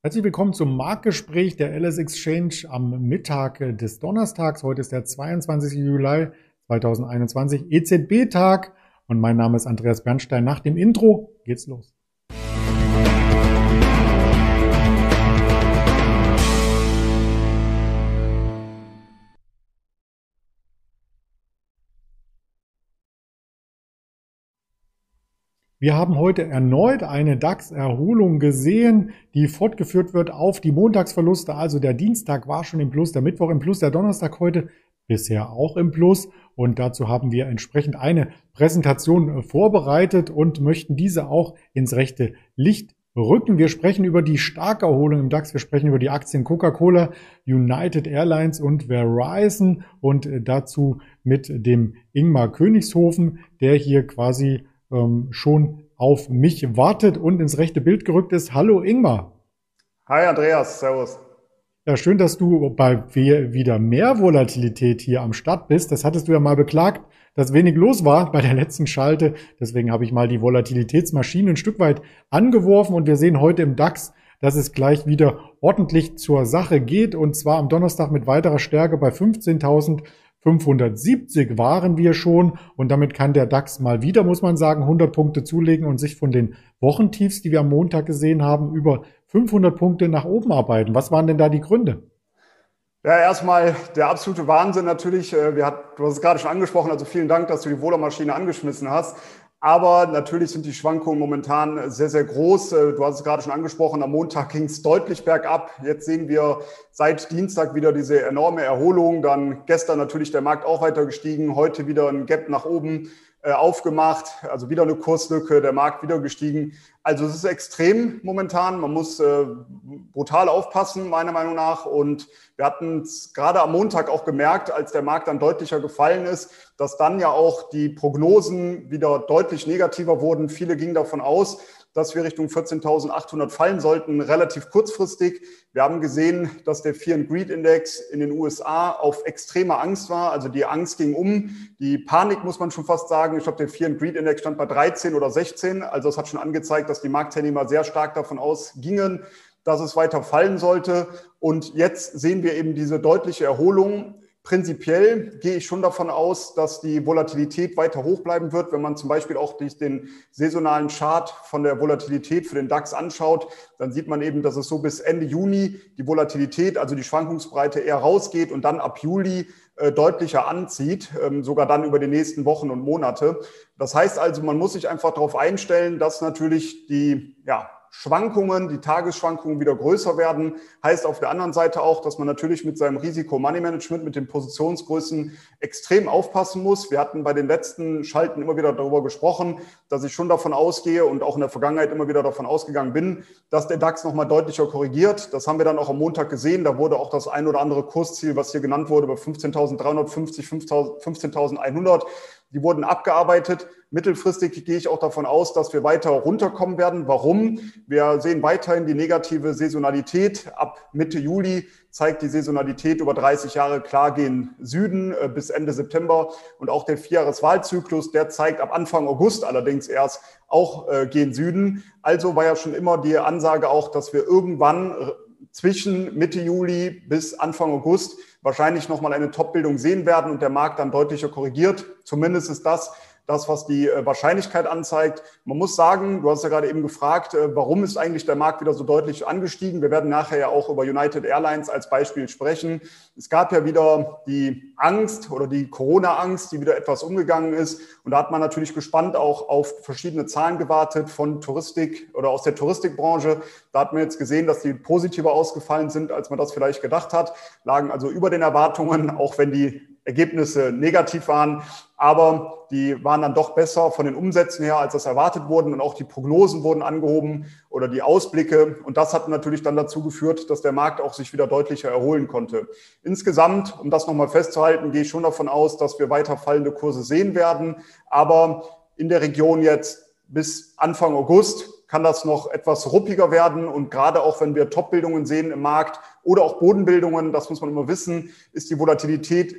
Herzlich willkommen zum Marktgespräch der LS Exchange am Mittag des Donnerstags. Heute ist der 22. Juli 2021, EZB-Tag und mein Name ist Andreas Bernstein. Nach dem Intro geht's los. Wir haben heute erneut eine DAX-Erholung gesehen, die fortgeführt wird auf die Montagsverluste. Also der Dienstag war schon im Plus, der Mittwoch im Plus, der Donnerstag heute bisher auch im Plus. Und dazu haben wir entsprechend eine Präsentation vorbereitet und möchten diese auch ins rechte Licht rücken. Wir sprechen über die starke Erholung im DAX. Wir sprechen über die Aktien Coca-Cola, United Airlines und Verizon und dazu mit dem Ingmar Königshofen, der hier quasi ähm, schon auf mich wartet und ins rechte Bild gerückt ist. Hallo Ingmar. Hi Andreas, Servus. Ja, schön, dass du bei wieder mehr Volatilität hier am Start bist. Das hattest du ja mal beklagt, dass wenig los war bei der letzten Schalte. Deswegen habe ich mal die Volatilitätsmaschine ein Stück weit angeworfen und wir sehen heute im DAX, dass es gleich wieder ordentlich zur Sache geht und zwar am Donnerstag mit weiterer Stärke bei 15.000 570 waren wir schon und damit kann der DAX mal wieder, muss man sagen, 100 Punkte zulegen und sich von den Wochentiefs, die wir am Montag gesehen haben, über 500 Punkte nach oben arbeiten. Was waren denn da die Gründe? Ja, erstmal der absolute Wahnsinn natürlich. Äh, wir hat, du hast es gerade schon angesprochen, also vielen Dank, dass du die Wohlermaschine angeschmissen hast. Aber natürlich sind die Schwankungen momentan sehr, sehr groß. Äh, du hast es gerade schon angesprochen, am Montag ging es deutlich bergab. Jetzt sehen wir seit Dienstag wieder diese enorme Erholung. Dann gestern natürlich der Markt auch weiter gestiegen, heute wieder ein Gap nach oben. Äh, aufgemacht, also wieder eine Kurslücke, der Markt wieder gestiegen. Also es ist extrem momentan. Man muss äh, brutal aufpassen, meiner Meinung nach. Und wir hatten es gerade am Montag auch gemerkt, als der Markt dann deutlicher gefallen ist, dass dann ja auch die Prognosen wieder deutlich negativer wurden. Viele gingen davon aus, dass wir Richtung 14.800 fallen sollten, relativ kurzfristig. Wir haben gesehen, dass der Fear and Greed Index in den USA auf extreme Angst war. Also die Angst ging um, die Panik muss man schon fast sagen. Ich glaube, der Fear and Greed Index stand bei 13 oder 16. Also es hat schon angezeigt, dass die Marktteilnehmer sehr stark davon ausgingen, dass es weiter fallen sollte. Und jetzt sehen wir eben diese deutliche Erholung Prinzipiell gehe ich schon davon aus, dass die Volatilität weiter hoch bleiben wird. Wenn man zum Beispiel auch den saisonalen Chart von der Volatilität für den DAX anschaut, dann sieht man eben, dass es so bis Ende Juni die Volatilität, also die Schwankungsbreite eher rausgeht und dann ab Juli deutlicher anzieht, ähm, sogar dann über die nächsten Wochen und Monate. Das heißt also, man muss sich einfach darauf einstellen, dass natürlich die ja, Schwankungen, die Tagesschwankungen wieder größer werden, heißt auf der anderen Seite auch, dass man natürlich mit seinem Risiko-Money-Management, mit den Positionsgrößen extrem aufpassen muss. Wir hatten bei den letzten Schalten immer wieder darüber gesprochen, dass ich schon davon ausgehe und auch in der Vergangenheit immer wieder davon ausgegangen bin, dass der DAX nochmal deutlicher korrigiert. Das haben wir dann auch am Montag gesehen. Da wurde auch das ein oder andere Kursziel, was hier genannt wurde, bei 15.350, 15.100 die wurden abgearbeitet. Mittelfristig gehe ich auch davon aus, dass wir weiter runterkommen werden. Warum? Wir sehen weiterhin die negative Saisonalität. Ab Mitte Juli zeigt die Saisonalität über 30 Jahre klar gehen Süden äh, bis Ende September. Und auch der Vierjahreswahlzyklus, der zeigt ab Anfang August allerdings erst auch äh, gehen Süden. Also war ja schon immer die Ansage auch, dass wir irgendwann zwischen Mitte Juli bis Anfang August wahrscheinlich nochmal eine Top-Bildung sehen werden und der Markt dann deutlicher korrigiert. Zumindest ist das das, was die äh, Wahrscheinlichkeit anzeigt. Man muss sagen, du hast ja gerade eben gefragt, äh, warum ist eigentlich der Markt wieder so deutlich angestiegen? Wir werden nachher ja auch über United Airlines als Beispiel sprechen. Es gab ja wieder die Angst oder die Corona-Angst, die wieder etwas umgegangen ist. Und da hat man natürlich gespannt auch auf verschiedene Zahlen gewartet von Touristik oder aus der Touristikbranche. Da hat man jetzt gesehen, dass die positiver ausgefallen sind, als man das vielleicht gedacht hat, lagen also über den Erwartungen, auch wenn die Ergebnisse negativ waren. Aber die waren dann doch besser von den Umsätzen her, als das erwartet wurden. Und auch die Prognosen wurden angehoben oder die Ausblicke. Und das hat natürlich dann dazu geführt, dass der Markt auch sich wieder deutlicher erholen konnte. Insgesamt, um das nochmal festzuhalten, gehe ich schon davon aus, dass wir weiter fallende Kurse sehen werden. Aber in der Region jetzt bis Anfang August kann das noch etwas ruppiger werden. Und gerade auch wenn wir Top-Bildungen sehen im Markt oder auch Bodenbildungen, das muss man immer wissen, ist die Volatilität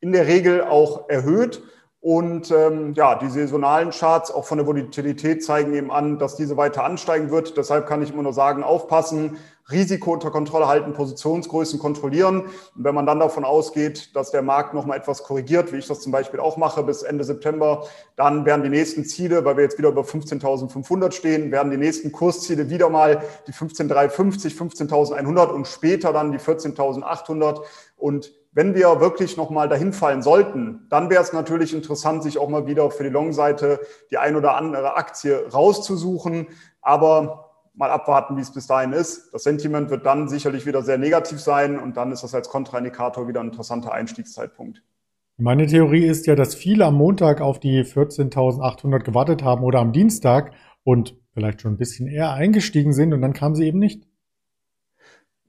in der Regel auch erhöht. Und ähm, ja, die saisonalen Charts auch von der Volatilität zeigen eben an, dass diese weiter ansteigen wird. Deshalb kann ich immer nur sagen, aufpassen, Risiko unter Kontrolle halten, Positionsgrößen kontrollieren. Und wenn man dann davon ausgeht, dass der Markt nochmal etwas korrigiert, wie ich das zum Beispiel auch mache bis Ende September, dann werden die nächsten Ziele, weil wir jetzt wieder über 15.500 stehen, werden die nächsten Kursziele wieder mal die 15.350, 15.100 und später dann die 14.800. Und wenn wir wirklich nochmal dahin fallen sollten, dann wäre es natürlich interessant, sich auch mal wieder für die Long-Seite die ein oder andere Aktie rauszusuchen. Aber mal abwarten, wie es bis dahin ist. Das Sentiment wird dann sicherlich wieder sehr negativ sein und dann ist das als Kontraindikator wieder ein interessanter Einstiegszeitpunkt. Meine Theorie ist ja, dass viele am Montag auf die 14.800 gewartet haben oder am Dienstag und vielleicht schon ein bisschen eher eingestiegen sind und dann kamen sie eben nicht.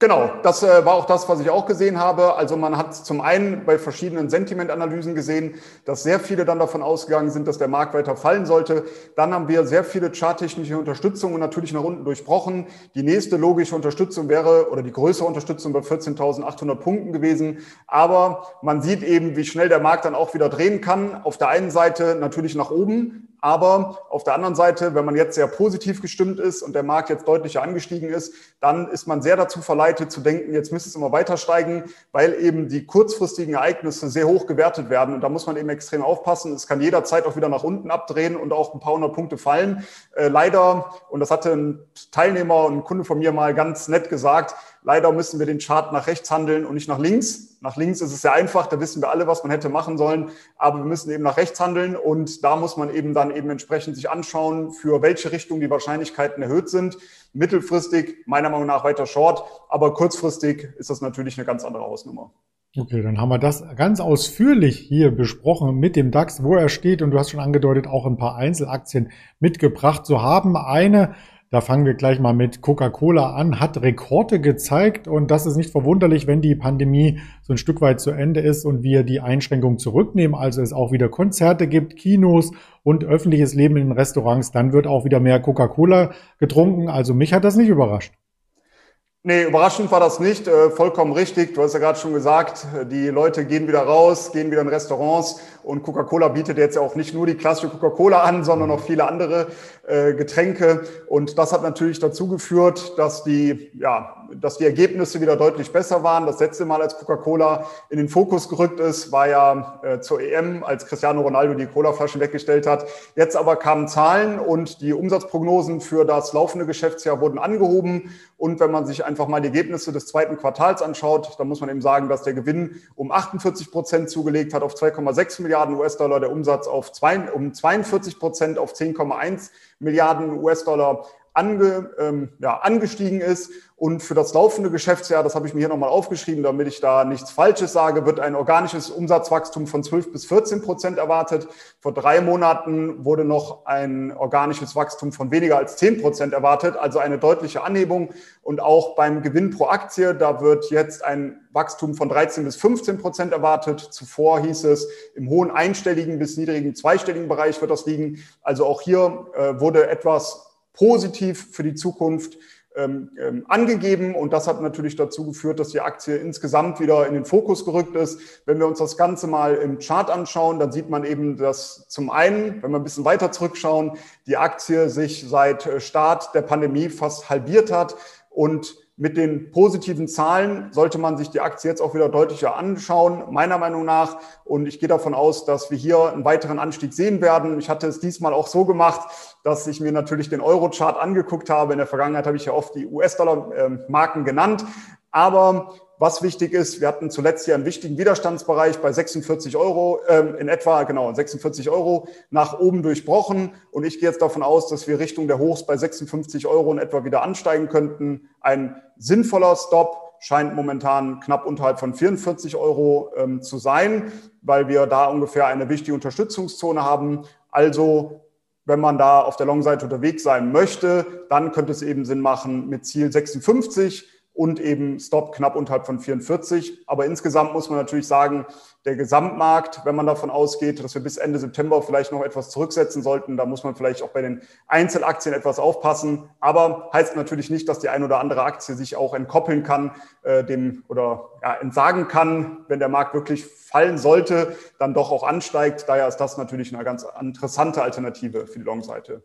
Genau, das äh, war auch das, was ich auch gesehen habe. Also man hat zum einen bei verschiedenen Sentimentanalysen gesehen, dass sehr viele dann davon ausgegangen sind, dass der Markt weiter fallen sollte. Dann haben wir sehr viele charttechnische Unterstützungen natürlich nach unten durchbrochen. Die nächste logische Unterstützung wäre oder die größere Unterstützung bei 14.800 Punkten gewesen. Aber man sieht eben, wie schnell der Markt dann auch wieder drehen kann. Auf der einen Seite natürlich nach oben, aber auf der anderen Seite, wenn man jetzt sehr positiv gestimmt ist und der Markt jetzt deutlicher angestiegen ist, dann ist man sehr dazu verleitet zu denken, jetzt müsste es immer weiter steigen, weil eben die kurzfristigen Ereignisse sehr hoch gewertet werden. Und da muss man eben extrem aufpassen. Es kann jederzeit auch wieder nach unten abdrehen und auch ein paar hundert Punkte fallen. Äh, leider, und das hatte ein Teilnehmer und ein Kunde von mir mal ganz nett gesagt, Leider müssen wir den Chart nach rechts handeln und nicht nach links. Nach links ist es sehr einfach, da wissen wir alle, was man hätte machen sollen, aber wir müssen eben nach rechts handeln und da muss man eben dann eben entsprechend sich anschauen, für welche Richtung die Wahrscheinlichkeiten erhöht sind. Mittelfristig meiner Meinung nach weiter short, aber kurzfristig ist das natürlich eine ganz andere Hausnummer. Okay, dann haben wir das ganz ausführlich hier besprochen mit dem DAX, wo er steht. Und du hast schon angedeutet, auch ein paar Einzelaktien mitgebracht zu haben. Eine da fangen wir gleich mal mit Coca-Cola an, hat Rekorde gezeigt und das ist nicht verwunderlich, wenn die Pandemie so ein Stück weit zu Ende ist und wir die Einschränkungen zurücknehmen, also es auch wieder Konzerte gibt, Kinos und öffentliches Leben in Restaurants, dann wird auch wieder mehr Coca-Cola getrunken. Also mich hat das nicht überrascht. Nee, überraschend war das nicht. Äh, vollkommen richtig. Du hast ja gerade schon gesagt, die Leute gehen wieder raus, gehen wieder in Restaurants und Coca-Cola bietet jetzt auch nicht nur die klassische Coca-Cola an, sondern auch viele andere äh, Getränke. Und das hat natürlich dazu geführt, dass die, ja, dass die Ergebnisse wieder deutlich besser waren. Das letzte Mal, als Coca-Cola in den Fokus gerückt ist, war ja äh, zur EM, als Cristiano Ronaldo die Cola-Flaschen weggestellt hat. Jetzt aber kamen Zahlen und die Umsatzprognosen für das laufende Geschäftsjahr wurden angehoben. Und wenn man sich einfach mal die Ergebnisse des zweiten Quartals anschaut, dann muss man eben sagen, dass der Gewinn um 48 Prozent zugelegt hat auf 2,6 Milliarden US-Dollar, der Umsatz auf zwei, um 42 Prozent auf 10,1 Milliarden US-Dollar ange, ähm, ja, angestiegen ist. Und für das laufende Geschäftsjahr, das habe ich mir hier nochmal aufgeschrieben, damit ich da nichts Falsches sage, wird ein organisches Umsatzwachstum von 12 bis 14 Prozent erwartet. Vor drei Monaten wurde noch ein organisches Wachstum von weniger als 10 Prozent erwartet, also eine deutliche Anhebung. Und auch beim Gewinn pro Aktie, da wird jetzt ein Wachstum von 13 bis 15 Prozent erwartet. Zuvor hieß es, im hohen einstelligen bis niedrigen zweistelligen Bereich wird das liegen. Also auch hier äh, wurde etwas positiv für die Zukunft ähm, ähm, angegeben und das hat natürlich dazu geführt, dass die Aktie insgesamt wieder in den Fokus gerückt ist. Wenn wir uns das Ganze mal im Chart anschauen, dann sieht man eben, dass zum einen, wenn wir ein bisschen weiter zurückschauen, die Aktie sich seit äh, Start der Pandemie fast halbiert hat und mit den positiven Zahlen sollte man sich die Aktie jetzt auch wieder deutlicher anschauen, meiner Meinung nach. Und ich gehe davon aus, dass wir hier einen weiteren Anstieg sehen werden. Ich hatte es diesmal auch so gemacht, dass ich mir natürlich den Euro-Chart angeguckt habe. In der Vergangenheit habe ich ja oft die US-Dollar-Marken genannt. Aber was wichtig ist, wir hatten zuletzt ja einen wichtigen Widerstandsbereich bei 46 Euro, äh, in etwa, genau, 46 Euro nach oben durchbrochen. Und ich gehe jetzt davon aus, dass wir Richtung der Hochs bei 56 Euro in etwa wieder ansteigen könnten. Ein sinnvoller Stop scheint momentan knapp unterhalb von 44 Euro ähm, zu sein, weil wir da ungefähr eine wichtige Unterstützungszone haben. Also wenn man da auf der Long-Seite unterwegs sein möchte, dann könnte es eben Sinn machen, mit Ziel 56 und eben Stop knapp unterhalb von 44. Aber insgesamt muss man natürlich sagen, der Gesamtmarkt, wenn man davon ausgeht, dass wir bis Ende September vielleicht noch etwas zurücksetzen sollten, da muss man vielleicht auch bei den Einzelaktien etwas aufpassen. Aber heißt natürlich nicht, dass die ein oder andere Aktie sich auch entkoppeln kann, äh, dem oder ja, entsagen kann, wenn der Markt wirklich fallen sollte, dann doch auch ansteigt. Daher ist das natürlich eine ganz interessante Alternative für die Long-Seite.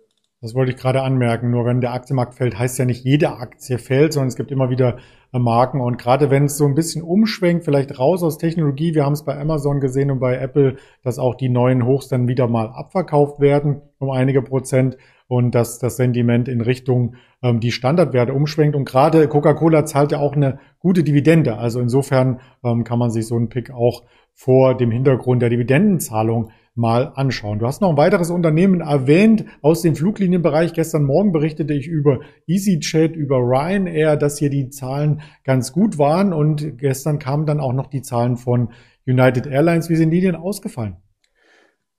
Das wollte ich gerade anmerken. Nur wenn der Aktienmarkt fällt, heißt ja nicht jede Aktie fällt, sondern es gibt immer wieder äh, Marken. Und gerade wenn es so ein bisschen umschwenkt, vielleicht raus aus Technologie, wir haben es bei Amazon gesehen und bei Apple, dass auch die neuen Hochs dann wieder mal abverkauft werden um einige Prozent und dass das Sentiment in Richtung ähm, die Standardwerte umschwenkt. Und gerade Coca-Cola zahlt ja auch eine gute Dividende. Also insofern ähm, kann man sich so einen Pick auch vor dem Hintergrund der Dividendenzahlung mal anschauen. Du hast noch ein weiteres Unternehmen erwähnt aus dem Fluglinienbereich. Gestern Morgen berichtete ich über EasyJet, über Ryanair, dass hier die Zahlen ganz gut waren und gestern kamen dann auch noch die Zahlen von United Airlines. Wie sind die denn ausgefallen?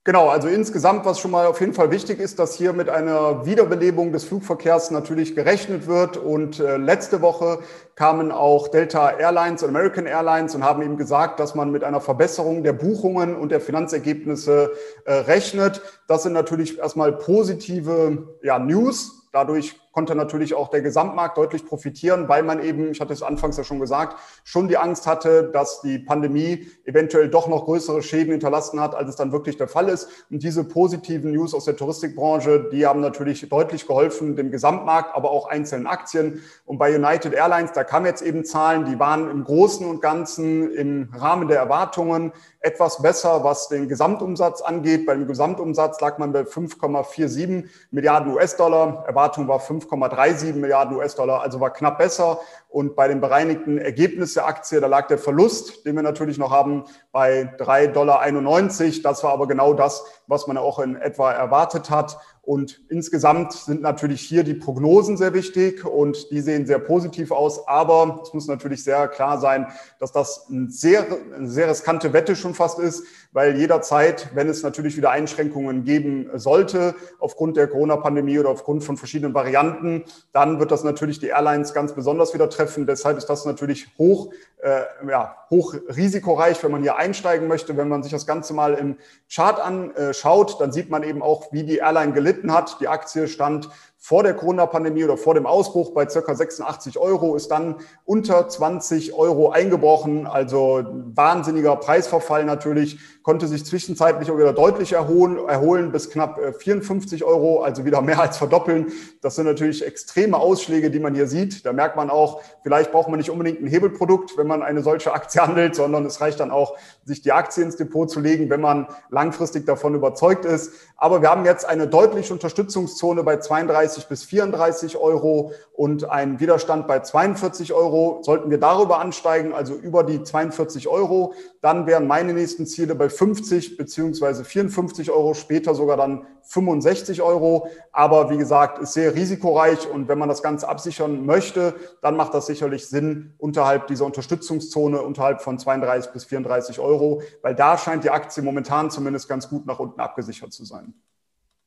Genau, also insgesamt, was schon mal auf jeden Fall wichtig ist, dass hier mit einer Wiederbelebung des Flugverkehrs natürlich gerechnet wird. Und äh, letzte Woche kamen auch Delta Airlines und American Airlines und haben eben gesagt, dass man mit einer Verbesserung der Buchungen und der Finanzergebnisse äh, rechnet. Das sind natürlich erstmal positive ja, News. Dadurch konnte natürlich auch der Gesamtmarkt deutlich profitieren, weil man eben, ich hatte es anfangs ja schon gesagt, schon die Angst hatte, dass die Pandemie eventuell doch noch größere Schäden hinterlassen hat, als es dann wirklich der Fall ist. Und diese positiven News aus der Touristikbranche, die haben natürlich deutlich geholfen, dem Gesamtmarkt, aber auch einzelnen Aktien. Und bei United Airlines, da kamen jetzt eben Zahlen, die waren im Großen und Ganzen im Rahmen der Erwartungen etwas besser, was den Gesamtumsatz angeht. Beim Gesamtumsatz lag man bei 5,47 Milliarden US-Dollar. Erwartung war 5, 5,37 Milliarden US-Dollar, also war knapp besser. Und bei den bereinigten Ergebnissen der Aktie, da lag der Verlust, den wir natürlich noch haben, bei 3,91 Dollar. Das war aber genau das, was man auch in etwa erwartet hat. Und insgesamt sind natürlich hier die Prognosen sehr wichtig und die sehen sehr positiv aus. Aber es muss natürlich sehr klar sein, dass das ein sehr, eine sehr riskante Wette schon fast ist, weil jederzeit, wenn es natürlich wieder Einschränkungen geben sollte, aufgrund der Corona-Pandemie oder aufgrund von verschiedenen Varianten, dann wird das natürlich die Airlines ganz besonders wieder treffen. Deshalb ist das natürlich hoch, äh, ja, hoch risikoreich, wenn man hier einsteigen möchte. Wenn man sich das Ganze mal im Chart anschaut, dann sieht man eben auch, wie die Airline gelitten gelitten hat. Die Aktie stand vor der Corona-Pandemie oder vor dem Ausbruch bei circa 86 Euro, ist dann unter 20 Euro eingebrochen. Also wahnsinniger Preisverfall natürlich, konnte sich zwischenzeitlich auch wieder deutlich erholen, erholen bis knapp 54 äh, Euro, also wieder mehr als verdoppeln. Das sind natürlich extreme Ausschläge, die man hier sieht. Da merkt man auch, vielleicht braucht man nicht unbedingt ein Hebelprodukt, wenn man eine solche Aktie handelt, sondern es reicht dann auch, sich die Aktie ins Depot zu legen, wenn man langfristig davon überzeugt ist. Aber wir haben jetzt eine deutliche Unterstützungszone bei 32 32 bis 34 Euro und ein Widerstand bei 42 Euro. Sollten wir darüber ansteigen, also über die 42 Euro, dann wären meine nächsten Ziele bei 50 beziehungsweise 54 Euro, später sogar dann 65 Euro. Aber wie gesagt, ist sehr risikoreich und wenn man das Ganze absichern möchte, dann macht das sicherlich Sinn unterhalb dieser Unterstützungszone, unterhalb von 32 bis 34 Euro, weil da scheint die Aktie momentan zumindest ganz gut nach unten abgesichert zu sein.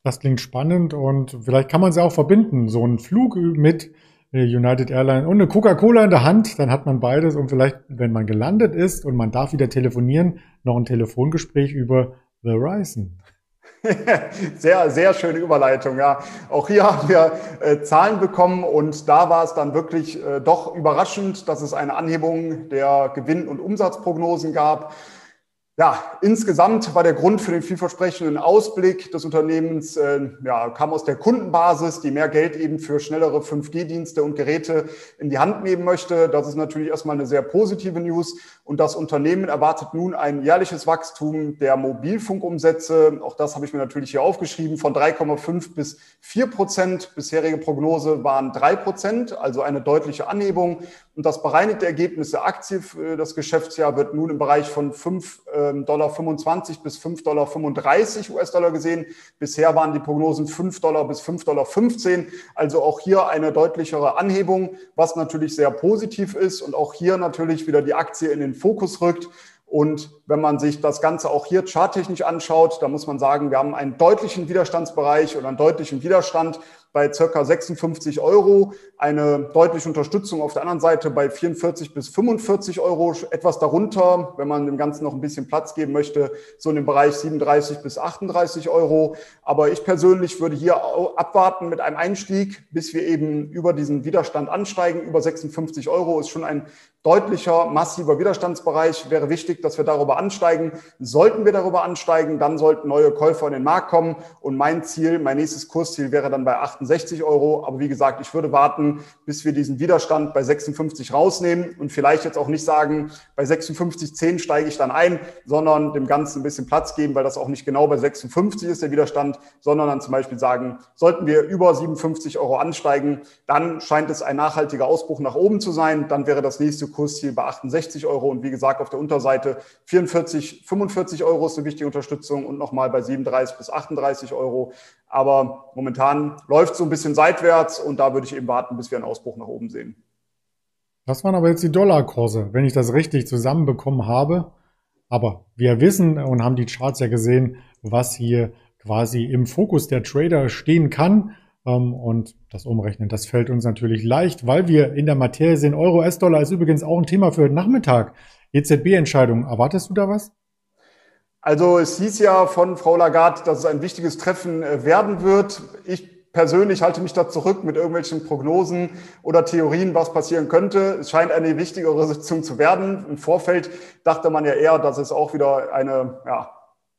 Das klingt spannend und vielleicht kann man sie auch verbinden. So ein Flug mit äh, United Airlines und eine Coca-Cola in der Hand, dann hat man beides und vielleicht, wenn man gelandet ist und man darf wieder telefonieren, noch ein Telefongespräch über Verizon. sehr, sehr schöne Überleitung, ja. Auch hier haben wir äh, Zahlen bekommen und da war es dann wirklich äh, doch überraschend, dass es eine Anhebung der Gewinn- und Umsatzprognosen gab. Ja, insgesamt war der Grund für den vielversprechenden Ausblick des Unternehmens, äh, ja, kam aus der Kundenbasis, die mehr Geld eben für schnellere 5G-Dienste und Geräte in die Hand nehmen möchte. Das ist natürlich erstmal eine sehr positive News. Und das Unternehmen erwartet nun ein jährliches Wachstum der Mobilfunkumsätze. Auch das habe ich mir natürlich hier aufgeschrieben, von 3,5 bis 4 Prozent. Bisherige Prognose waren 3 Prozent, also eine deutliche Anhebung. Und das bereinigte Ergebnis der Aktie für das Geschäftsjahr wird nun im Bereich von 5,25 ähm, Dollar bis 5,35 Dollar US-Dollar gesehen. Bisher waren die Prognosen 5 Dollar bis 5,15 Dollar. Also auch hier eine deutlichere Anhebung, was natürlich sehr positiv ist und auch hier natürlich wieder die Aktie in den Fokus rückt. Und Wenn man sich das Ganze auch hier charttechnisch anschaut, da muss man sagen, wir haben einen deutlichen Widerstandsbereich oder einen deutlichen Widerstand bei circa 56 Euro, eine deutliche Unterstützung auf der anderen Seite bei 44 bis 45 Euro, etwas darunter, wenn man dem Ganzen noch ein bisschen Platz geben möchte, so in dem Bereich 37 bis 38 Euro. Aber ich persönlich würde hier abwarten mit einem Einstieg, bis wir eben über diesen Widerstand ansteigen. Über 56 Euro ist schon ein deutlicher, massiver Widerstandsbereich. Wäre wichtig, dass wir darüber ansteigen. Sollten wir darüber ansteigen, dann sollten neue Käufer in den Markt kommen. Und mein Ziel, mein nächstes Kursziel wäre dann bei 68 Euro. Aber wie gesagt, ich würde warten, bis wir diesen Widerstand bei 56 rausnehmen und vielleicht jetzt auch nicht sagen, bei 56,10 steige ich dann ein, sondern dem Ganzen ein bisschen Platz geben, weil das auch nicht genau bei 56 ist, der Widerstand, sondern dann zum Beispiel sagen, sollten wir über 57 Euro ansteigen, dann scheint es ein nachhaltiger Ausbruch nach oben zu sein. Dann wäre das nächste Kursziel bei 68 Euro und wie gesagt auf der Unterseite 44, 45 Euro ist eine wichtige Unterstützung und nochmal bei 37 bis 38 Euro. Aber momentan läuft es so ein bisschen seitwärts und da würde ich eben warten, bis wir einen Ausbruch nach oben sehen. Das waren aber jetzt die Dollarkurse, wenn ich das richtig zusammenbekommen habe. Aber wir wissen und haben die Charts ja gesehen, was hier quasi im Fokus der Trader stehen kann. Ähm, und das Umrechnen, das fällt uns natürlich leicht, weil wir in der Materie sind. Euro, S-Dollar ist übrigens auch ein Thema für heute Nachmittag. EZB-Entscheidung. Erwartest du da was? Also es hieß ja von Frau Lagarde, dass es ein wichtiges Treffen äh, werden wird. Ich persönlich halte mich da zurück mit irgendwelchen Prognosen oder Theorien, was passieren könnte. Es scheint eine wichtigere Sitzung zu werden. Im Vorfeld dachte man ja eher, dass es auch wieder eine ja,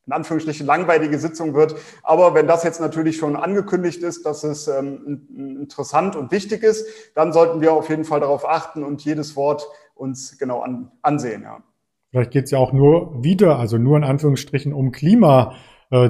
in Anführungsstrichen langweilige Sitzung wird. Aber wenn das jetzt natürlich schon angekündigt ist, dass es ähm, interessant und wichtig ist, dann sollten wir auf jeden Fall darauf achten und jedes Wort uns genau an, ansehen. Ja. Vielleicht geht es ja auch nur wieder, also nur in Anführungsstrichen um Klima.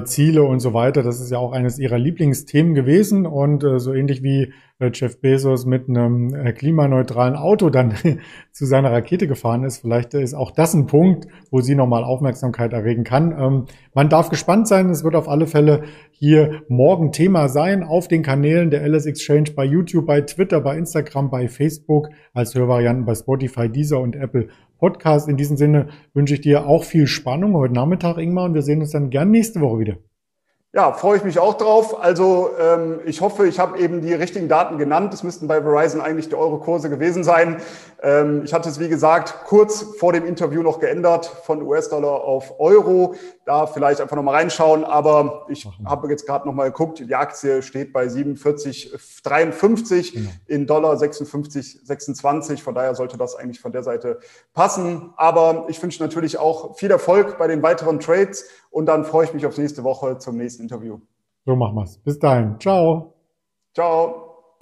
Ziele und so weiter. Das ist ja auch eines ihrer Lieblingsthemen gewesen und äh, so ähnlich wie Jeff Bezos mit einem äh, klimaneutralen Auto dann zu seiner Rakete gefahren ist. Vielleicht ist auch das ein Punkt, wo sie nochmal Aufmerksamkeit erregen kann. Ähm, man darf gespannt sein. Es wird auf alle Fälle hier morgen Thema sein auf den Kanälen der LS Exchange bei YouTube, bei Twitter, bei Instagram, bei Facebook, als Hörvarianten bei Spotify, Deezer und Apple Podcast. In diesem Sinne wünsche ich dir auch viel Spannung heute Nachmittag, Ingmar, und wir sehen uns dann gern nächste Woche wieder. Ja, freue ich mich auch drauf. Also ähm, ich hoffe, ich habe eben die richtigen Daten genannt. Es müssten bei Verizon eigentlich die Euro-Kurse gewesen sein. Ähm, ich hatte es, wie gesagt, kurz vor dem Interview noch geändert von US-Dollar auf Euro. Da vielleicht einfach nochmal reinschauen. Aber ich habe jetzt gerade nochmal geguckt. Die Aktie steht bei 47,53 genau. in Dollar 56,26. Von daher sollte das eigentlich von der Seite passen. Aber ich wünsche natürlich auch viel Erfolg bei den weiteren Trades. Und dann freue ich mich auf nächste Woche zum nächsten Interview. So machen wir's. Bis dahin. Ciao. Ciao.